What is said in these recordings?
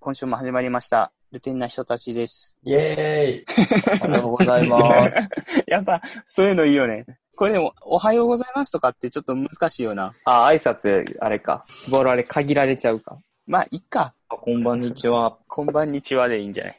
はい、今週も始まりました。ルテンな人たちです。イェーイおはようございます。やっぱ、そういうのいいよね。これでも、おはようございますとかってちょっと難しいよな。あ、挨拶、あれか。ボールあれ限られちゃうか。まあ、いっか。あこんばんにちは。こんばんにちはでいいんじゃない？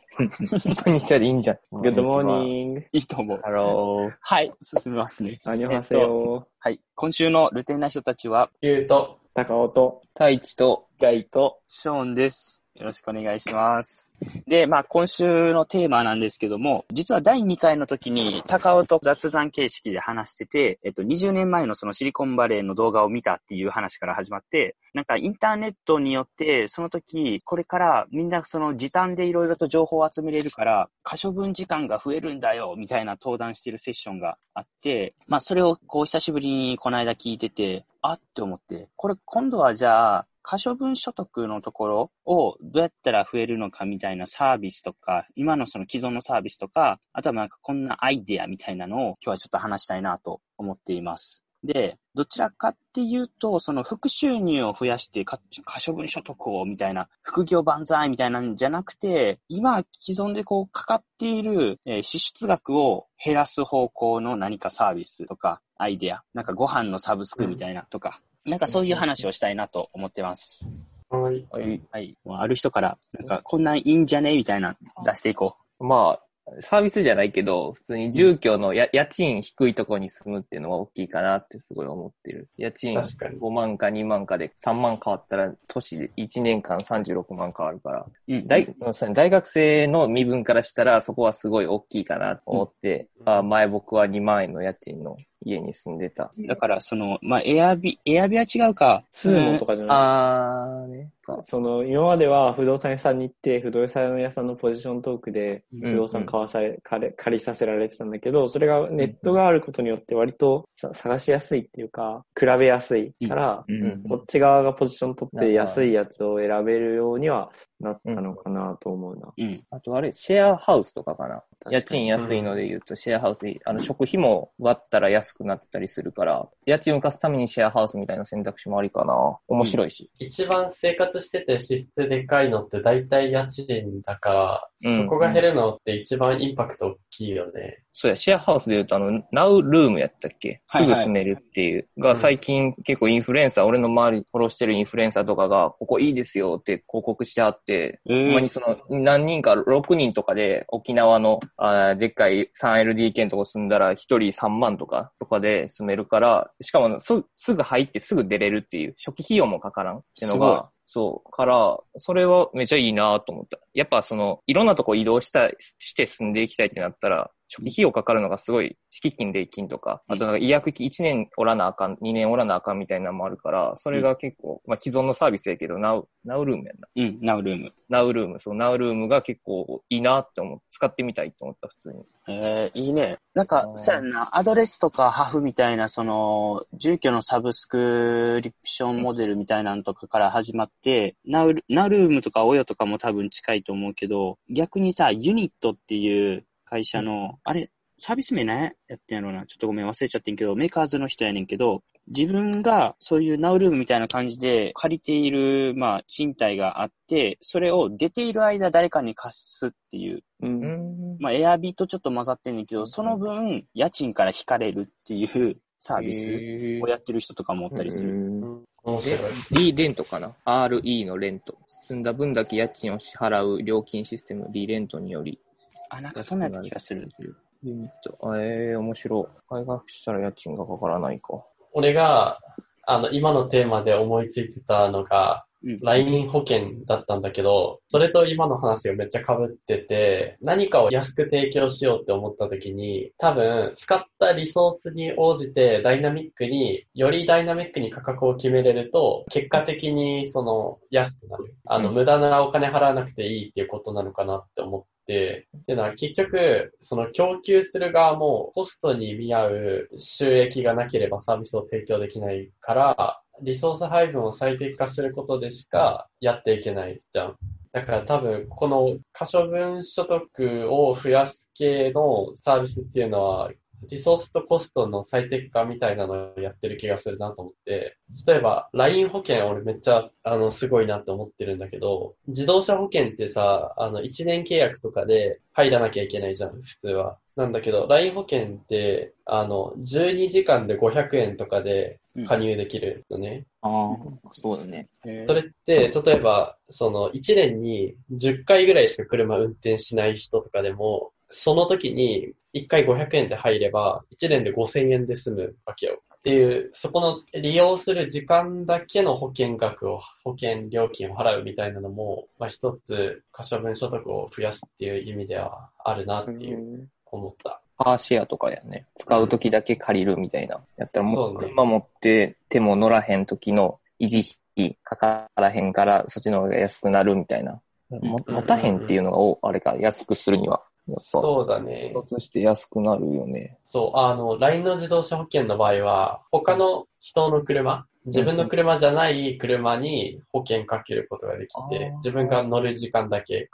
こんにちはでいいんじゃん。Good morning. いいと思う。 Hello。はい、進みますね。안녕하세요。はい、今週のルテンな人たちは、ゆうと、高尾と、太一と、ガイと、ショーンです。よろしくお願いします。で、まあ今週のテーマなんですけども、実は第2回の時に高尾と雑談形式で話してて、えっと20年前のそのシリコンバレーの動画を見たっていう話から始まって、なんかインターネットによって、その時、これからみんなその時短でいろいろと情報を集めれるから、可処分時間が増えるんだよ、みたいな登壇してるセッションがあって、まあそれをこう久しぶりにこの間聞いてて、あって思って、これ今度はじゃあ、可処分所得のところをどうやったら増えるのかみたいなサービスとか、今のその既存のサービスとか、あとはなんかこんなアイデアみたいなのを今日はちょっと話したいなと思っています。で、どちらかっていうと、その副収入を増やしてか可処分所得をみたいな、副業万歳みたいなんじゃなくて、今既存でこうかかっている、え支出額を減らす方向の何かサービスとか、アイデア、なんかご飯のサブスクみたいなとか、なんかそういう話をしたいなと思ってます。はい。はい。ある人から、なんか、こんなんいいんじゃね？みたいな、出していこまあ、サービスじゃないけど、普通に住居のや家賃低いところに住むっていうのが大きいかなってすごい思ってる。家賃確かに5万か2万かで3万変わったら、年で1年間36万変わるから、う。うん。大大学生の身分からしたらそこはすごい大きいかなと思って、あ前僕は2万円の家賃の家に住んでた。だから、その、まあ、エアビ、エアビは違うか。スーモとかじゃない、あーね。その、今までは不動産屋さんに行って、不動産屋さんのポジショントークで、ん不動産買わされ、借り借りさせられてたんだけど、それがネットがあることによって割とさ探しやすいっていうか、比べやすいから、うんこっち側がポジション取って安いやつを選べるようにはなったのかなと思うな。うん。あとあれ、シェアハウスとかかな。家賃安いので言うと、シェアハウス、あの、食費も割ったら安くなったりするから、家賃を浮かすためにシェアハウスみたいな選択肢もありかな。面白いし。一番生活してて支出でかいのって大体家賃だから、うんそこが減るのって一番インパクト大きいよね。そうや、シェアハウスで言うと、あの、ナウルームやったっけ？はいはい。すぐ住めるっていう。が、最近結構インフルエンサー、俺の周りフォローしてるインフルエンサーとかが、ここいいですよって広告してあって、えほんまにその、何人か、6人とかで、沖縄の、あーでっかい 3LDK のとこ住んだら、1人3万とか、とかで住めるから、しかもす、すぐ入ってすぐ出れるっていう、初期費用もかからんっていうのが、そう、から、それはめちゃいいなと思った。やっぱその、いろんなとこ移動したい、して住んでいきたいってなったら、初期費用かかるのがすごい、敷金、礼金とか、あとなんか医薬費1年おらなあかん、2年おらなあかんみたいなのもあるから、それが結構、まあ既存のサービスやけど、ナウ、ナウルームやんな。うん、ナウルーム。ナウルーム、そう、ナウルームが結構いいなって思う。使ってみたいと思った、普通に。えー、いいね。なんかう、んそうやんな、アドレスとかハフみたいな、その、住居のサブスクリプションモデルみたいなのとかから始まって、ナウル、ナウルームとかオヨとかも多分近いと思うけど、逆にさ、ユニットっていう会社の、あれ、サービス名ねやってんやろうな。ちょっとごめん忘れちゃってんけど、メーカーズの人やねんけど、自分がそういうナウルームみたいな感じで借りている、まあ、賃貸があって、それを出ている間誰かに貸すっていううん。ん。まあ、エアビーとちょっと混ざってんねんけど、その分、家賃から引かれるっていうサービススをやってる人とかもおったりする。リーレントかな ?RE のレント。住んだ分だけ家賃を支払う料金システム、リーレントにより。あ、なんかそんな気がする。ユニット。ええー、面白い。開学したら家賃がかからないか。俺が、あの、今のテーマで思いついてたのが、うん。LINE 保険だったんだけど、それと今の話がめっちゃ被ってて、何かを安く提供しようって思った時に、多分、使ったリソースに応じてダイナミックに、よりダイナミックに価格を決めれると、結果的にその、安くなる。あの、うん無駄なお金払わなくていいっていうことなのかなって思って、っていうのは結局、その供給する側もコストに見合う収益がなければサービスを提供できないから、リソース配分を最適化することでしかやっていけないじゃん。だから多分、この可処分所得を増やす系のサービスっていうのは、リソースとコストの最適化みたいなのをやってる気がするなと思って、例えば LINE 保険俺めっちゃあのすごいなって思ってるんだけど、自動車保険ってさ、あの1年契約とかで入らなきゃいけないじゃん、普通は。なんだけど、LINE 保険って、あの、12時間で500円とかで加入できるのね。ああ、そうだね。それって、例えば、その、1年に10回ぐらいしか車運転しない人とかでも、その時に1回500円で入れば、1年で5000円で済むわけよ。っていう、そこの利用する時間だけの保険額を、保険料金を払うみたいなのも、まあ一つ、可処分所得を増やすっていう意味ではあるなっていう、思った。カーシェアとかやね。使うときだけ借りるみたいな。やったらもうそうね車持って手も乗らへんときの維持費かからへんからそっちの方が安くなるみたいな。もうん持たへんっていうのが、おあれか、安くするには。やっぱ、そうだね。一つして安くなるよね。そう、あの、LINE の自動車保険の場合は、他の人の車、自分の車じゃない車に保険かけることができあてー、自分が乗る時間だけ。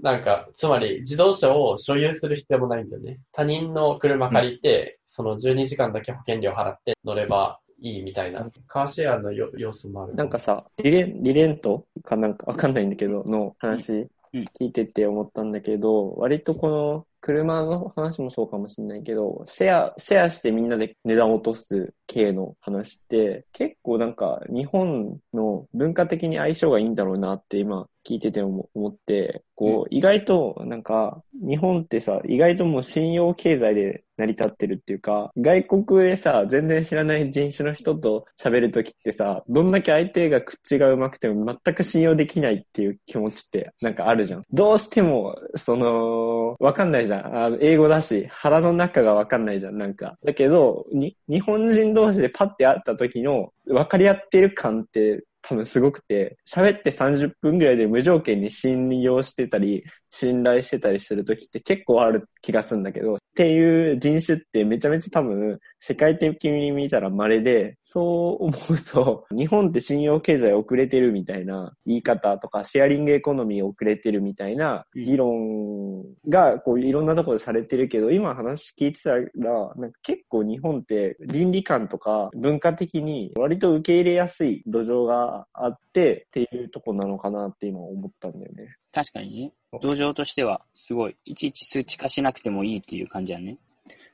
なんか、つまり自動車を所有する必要もないんだよね。他人の車借りて、その12時間だけ保険料払って乗ればいいみたいな。カーシェアのよ要素もある。なんかさ、リレン、リレントかなんかわかんないんだけど、の話うん聞いてて思ったんだけど、割とこの車の話もそうかもしれないけど、シェア、シェアしてみんなで値段を落とす系の話って、結構なんか日本の文化的に相性がいいんだろうなって今聞いてて思思って、こう、意外となんか日本ってさ、意外ともう信用経済で成り立ってるっていうか、外国でさ、全然知らない人種の人と喋るときってさ、どんだけ相手が口が上手くても全く信用できないっていう気持ちってなんかあるじゃん。どうしても、その、わかんないじゃん。あの英語だし、腹の中がわかんないじゃん、なんか。だけど、に、日本人同士でパッて会った時の分かり合ってる感って多分すごくて、喋って30分ぐらいで無条件に信用してたり、信頼してたりするときって結構ある気がするんだけど、っていう人種ってめちゃめちゃ多分世界的に見たら稀で、そう思うと、日本って信用経済遅れてるみたいな言い方とか、シェアリングエコノミー遅れてるみたいな議論がこういろんなところでされてるけど、今話聞いてたら、なんか結構日本って倫理観とか文化的に割と受け入れやすい土壌があってっていうとこなのかなって今思ったんだよね。確かにね。同情としては、すごい、いちいち数値化しなくてもいいっていう感じやね。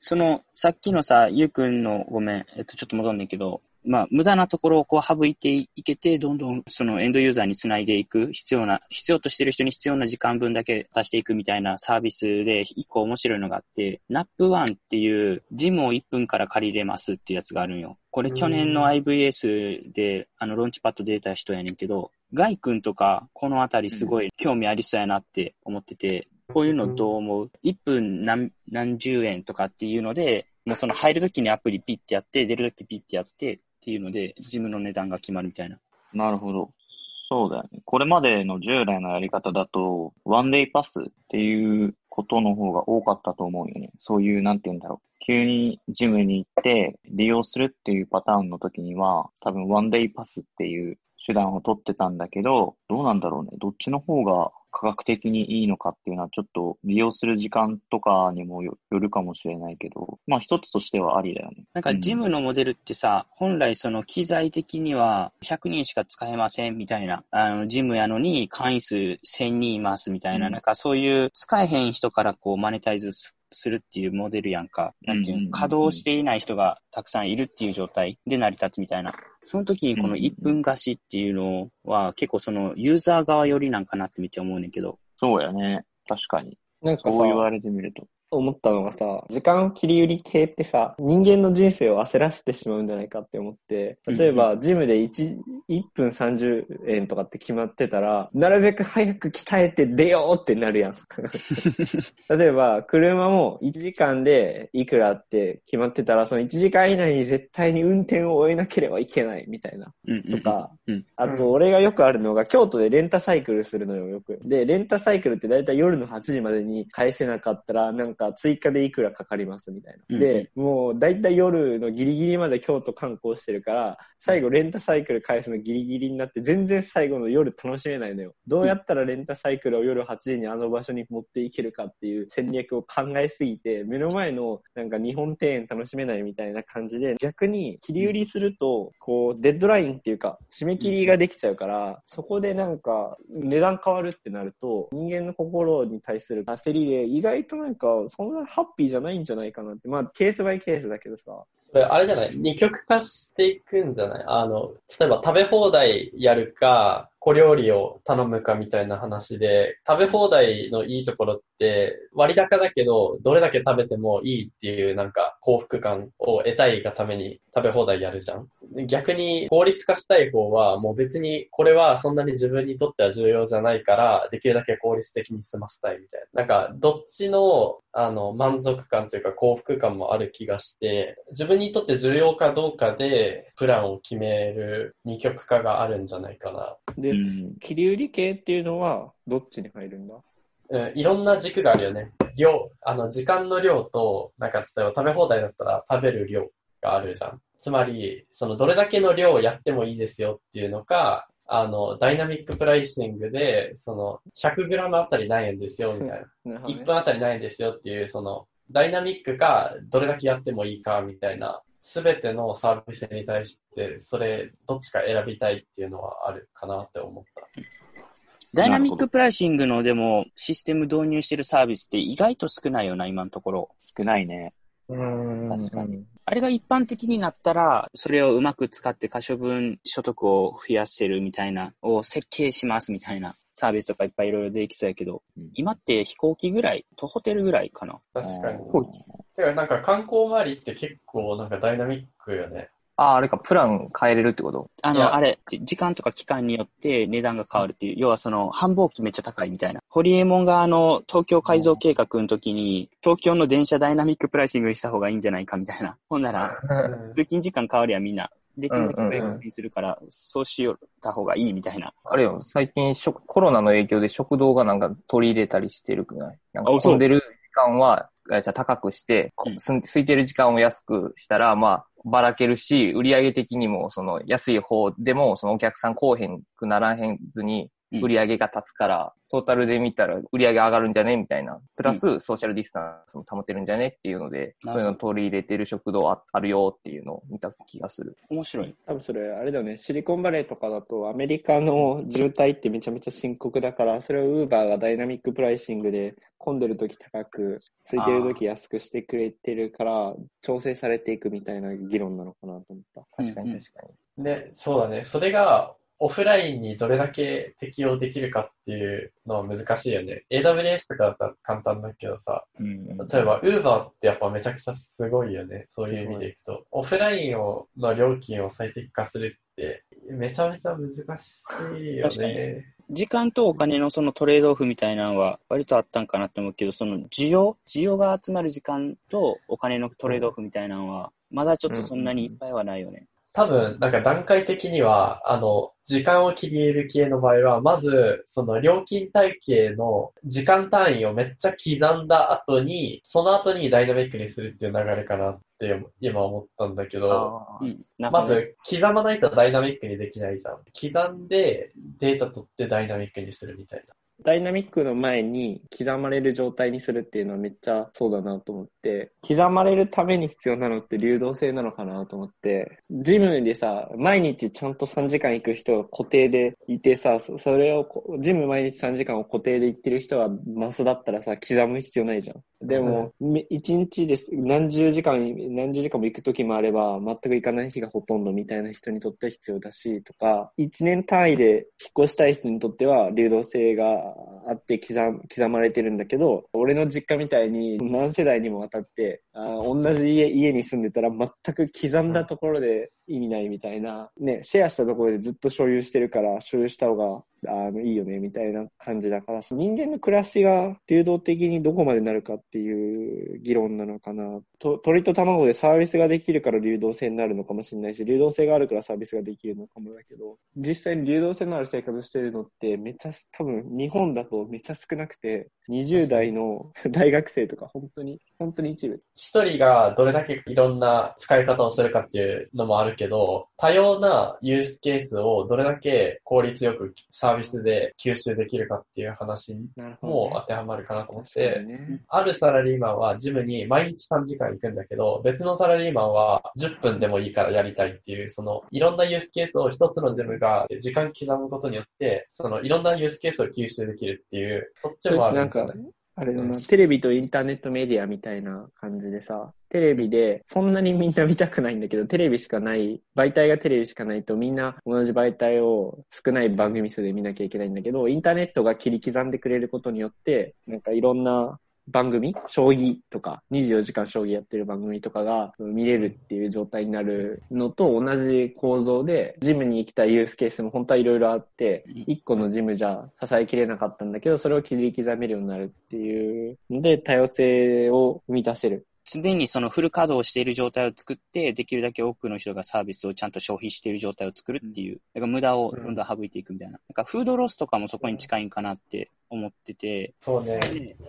その、さっきのさ、ゆうくんの、ごめん、えっと、ちょっと戻んねんけど、まあ、無駄なところをこう省いていけて、どんどんそのエンドユーザーにつないでいく、必要な、必要としてる人に必要な時間分だけ足していくみたいなサービスで、一個面白いのがあって、NAP1 っていう、ジムを1分から借りれますっていうやつがあるんよ。これ去年の IVS で、あの、ローンチパッド出た人やねんけど、ガイ君とか、このあたりすごい興味ありそうやなって思ってて、こういうのどう思う ?1 分何、何十円とかっていうので、もうその入るときにアプリピッてやって、出るときピッてやってっていうので、ジムの値段が決まるみたいな。なるほど。そうだよね。これまでの従来のやり方だと、ワンデイパスっていうことの方が多かったと思うよね。そういう、なんて言うんだろう。急にジムに行って利用するっていうパターンの時には、多分ワンデイパスっていう手段を取ってたんだけど、どうなんだろうね。どっちの方が価格的にいいのかっていうのはちょっと利用する時間とかにもよよるかもしれないけど、まあ一つとしてはありだよね。なんかジムのモデルってさ、本来その機材的には100人しか使えませんみたいな、あの、ジムやのに会員数1000人いますみたいな、うんなんかそういう使えへん人からこうマネタイズすするっていうモデルやんか。なんていうの、稼働していない人がたくさんいるっていう状態で成り立つみたいな。その時にこの1分貸しっていうのは結構そのユーザー側寄りなんかなってめっちゃ思うねんけど。そうやね。確かに。なんかさ、そう言われてみると。思ったのがさ、時間切り売り系ってさ、人間の人生を焦らせてしまうんじゃないかって思って、例えば、ジムで1、1分30円とかって決まってたら、なるべく早く鍛えて出ようってなるやん。例えば、車も1時間でいくらって決まってたら、その1時間以内に絶対に運転を終えなければいけないみたいな。とか、うんあと、俺がよくあるのが、京都でレンタサイクルするのよ、よく。で、レンタサイクルってだいたい夜の8時までに返せなかったら、なんか追加でいくらかかりますみたいな。うんで、もうだいたい夜のギリギリまで京都観光してるから、最後レンタサイクル返すののギリギリになって、全然最後の夜楽しめないのよ。どうやったらレンタサイクルを夜8時にあの場所に持っていけるかっていう戦略を考えすぎて、目の前のなんか日本庭園楽しめないみたいな感じで、逆に切り売りすると、こう、デッドラインっていうか、締め切りができちゃうから、そこでなんか値段変わるってなると、人間の心に対する焦りで、意外となんかそんなハッピーじゃないんじゃないかなって。まあ、ケースバイケースだけどさ。れあれじゃない？二極化していくんじゃない？あの、例えば食べ放題やるか、小料理を頼むかみたいな話で、食べ放題のいいところって、割高だけど、どれだけ食べてもいいっていうなんか幸福感を得たいがために食べ放題やるじゃん。逆に効率化したい方は、もう別にこれはそんなに自分にとっては重要じゃないから、できるだけ効率的に済ませたいみたいな。なんか、どっちの、あの、満足感というか幸福感もある気がして、自分にとって重要かどうかで、プランを決める二極化があるんじゃないかな。で、うん。切り売り系っていうのは、どっちに入るんだ？うん、いろんな軸があるよね。量、あの、時間の量と、なんか、例えば食べ放題だったら食べる量があるじゃん。つまり、その、どれだけの量をやってもいいですよっていうのか、あの、ダイナミックプライシングで、その、100g あたり何円ですよ、みたいな。なるほどね1分あたり何円ですよっていう、その、ダイナミックか、どれだけやってもいいか、みたいな、すべてのサービスに対して、それ、どっちか選びたいっていうのはあるかなって思った。ダイナミックプライシングのでもシステム導入してるサービスって意外と少ないよな、今のところ。少ないね。うん確かに。あれが一般的になったら、それをうまく使って可処分所得を増やせるみたいな、を設計しますみたいなサービスとかいっぱいいろいろできそうやけど、うん今って飛行機ぐらい、徒ホテルぐらいかな。確かに。あてか、なんか観光周りって結構なんかダイナミックよね。あ、あれか、プラン変えれるってこと？あの、あれ、時間とか期間によって値段が変わるっていう、要はその、繁忙期めっちゃ高いみたいな。ホリエモンがあの、東京改造計画の時に、東京の電車ダイナミックプライシングにした方がいいんじゃないかみたいな。ほんなら、通勤時間変わるやんみんな。できるだけ安にするから、そうしよった方がいいみたいな。あれよ、最近食、コロナの影響で食堂がなんか取り入れたりしてるくない？なんか混んでる時間は、えじゃあ高くして、すん空いてる時間を安くしたら、まあ、ばらけるし、売上的にも、その、安い方でも、そのお客さん来おへんくならへんずに、うん売上が立つから、トータルで見たら売上上がるんじゃねみたいな。プラス、ソーシャルディスタンスも保てるんじゃねっていうので、そういうの取り入れてる食堂ああるよっていうのを見た気がする。面白い。多分それ、あれだよね、シリコンバレーとかだと、アメリカの渋滞ってめちゃめちゃ深刻だから、それをウーバーがダイナミックプライシングで、混んでる時高く、空いてる時安くしてくれてるから、調整されていくみたいな議論なのかなと思った。確かうんうんに確かに。で、そうだね。それがオフラインにどれだけ適用できるかっていうのは難しいよね。AWS とかだったら簡単だけどさ、うん例えば Uber ってやっぱめちゃくちゃすごいよね。そういう意味でいくと。オフラインをの料金を最適化するって、めちゃめちゃ難しいよ確かにね。時間とお金のそのトレードオフみたいなのは割とあったんかなって思うけど、その需要需要が集まる時間とお金のトレードオフみたいなのは、まだちょっとそんなにいっぱいはないよね。多分、なんか段階的には、あの、時間を切り入れる系の場合は、まず、その料金体系の時間単位をめっちゃ刻んだ後に、その後にダイナミックにするっていう流れかなって今思ったんだけど、まず、刻まないとダイナミックにできないじゃん。刻んで、データ取ってダイナミックにするみたいな。ダイナミックの前に刻まれる状態にするっていうのはめっちゃそうだなと思って、刻まれるために必要なのって流動性なのかなと思って、ジムでさ、毎日ちゃんと3時間行く人が固定でいてさ、それを、ジム毎日3時間を固定で行ってる人はマスだったらさ、刻む必要ないじゃん。でも、め一日です何十時間、何十時間も行く時もあれば、全く行かない日がほとんどみたいな人にとっては必要だし、とか、一年単位で引っ越したい人にとっては流動性があって刻刻まれてるんだけど、俺の実家みたいに何世代にもわたって、あー同じ家家に住んでたら全く刻んだところで意味ないみたいな、ね、シェアしたところでずっと所有してるから、所有した方があの、いいよね、みたいな感じだから、人間の暮らしが流動的にどこまでなるかっていう議論なのかな。と鳥と卵でサービスができるから流動性になるのかもしれないし、流動性があるからサービスができるのかもだけど、実際に流動性のある生活してるのってめっちゃ、多分日本だとめっちゃ少なくて、20代の 大学生とか本当に、本当に一部。一人がどれだけいろんな使い方をするかっていうのもあるけど、多様なユースケースをどれだけ効率よくサービスで吸収できるかっていう話も当てはまるかなと思って、ね。ああるサラリーマンはジムに毎日3時間行くんだけど、別のサラリーマンは10分でもいいからやりたいっていう、そのいろんなユースケースを一つのジムが時間刻むことによって、そのいろんなユースケースを吸収できるっていう、そっちもあるなんかですよね。、あれだな、テレビとインターネットメディアみたいな感じでさ、テレビでそんなにみんな見たくないんだけど、テレビしかない、媒体がテレビしかないとみんな同じ媒体を少ない番組数で見なきゃいけないんだけど、インターネットが切り刻んでくれることによって、なんかいろんな番組？将棋とか、24時間将棋やってる番組とかが見れるっていう状態になるのと同じ構造で、ジムに行きたいユースケースも本当はいろいろあって、一個のジムじゃ支えきれなかったんだけど、それを切り刻めるようになるっていうので、多様性を生み出せる。常にそのフル稼働している状態を作って、できるだけ多くの人がサービスをちゃんと消費している状態を作るっていう、だから無駄をどんどん省いていくみたいな。なんかフードロスとかもそこに近いんかなって思ってて、そうね。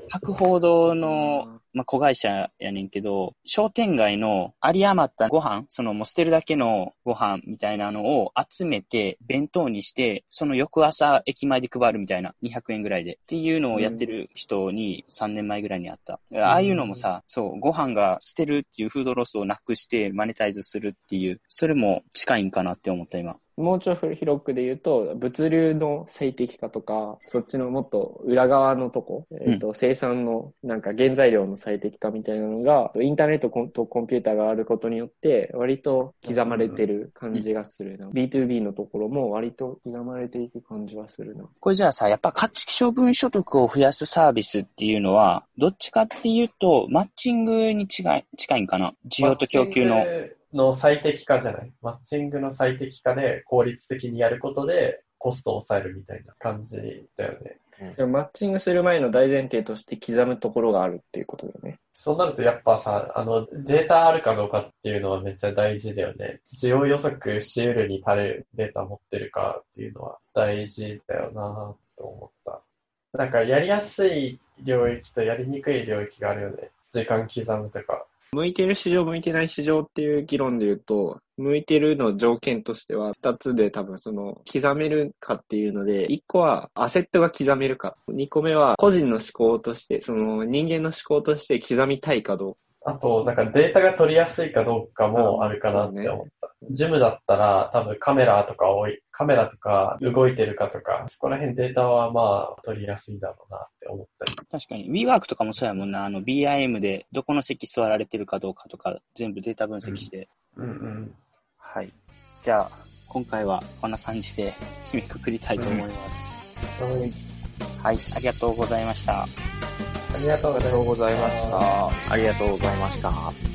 博報堂の、まあ、子会社やねんけど、商店街の有り余ったご飯、そのもう捨てるだけのご飯みたいなのを集めて、弁当にして、その翌朝駅前で配るみたいな、200円ぐらいで。っていうのをやってる人に3年前ぐらいにあった。ああいうのもさ、そう、ご飯が捨てるっていうフードロスをなくしてマネタイズするっていう、それも近いんかなって思った今。もうちょい広くで言うと、物流の最適化とか、そっちのもっと裏側のとこ、えっ、と、生産のなんか原材料の最適化みたいなのが、インターネットとコンピューターがあることによって、割と刻まれてる感じがするな。B2B のところも割と刻まれていく感じはするな。これじゃあさ、やっぱ価値処分所得を増やすサービスっていうのは、どっちかっていうと、マッチングに近い、近いんかな？需要と供給のの最適化じゃない？マッチングの最適化で効率的にやることでコストを抑えるみたいな感じだよね。でもマッチングする前の大前提として刻むところがあるっていうことだよね。そうなるとやっぱさ、あの、データあるかどうかっていうのはめっちゃ大事だよね。需要予測し得るに足るデータ持ってるかっていうのは大事だよなと思った。なんかやりやすい領域とやりにくい領域があるよね。時間刻むとか。向いてる市場、向いてない市場っていう議論で言うと、向いてるの条件としては、二つで多分その、刻めるかっていうので、一個はアセットが刻めるか。二個目は個人の思考として、その人間の思考として刻みたいかどうか。あと、なんかデータが取りやすいかどうかもあるかなって思った。ジムだったら多分カメラとか多い、カメラとか動いてるかとか、そこら辺データはまあ取りやすいだろうなって思ったり。確かに。WeWork とかもそうやもんな。あの BIM でどこの席座られてるかどうかとか、全部データ分析して。うんうん。はい。じゃあ、今回はこんな感じで締めくくりたいと思います。はい。はい。ありがとうございました。ありがとうございま。した。ありがとうございました。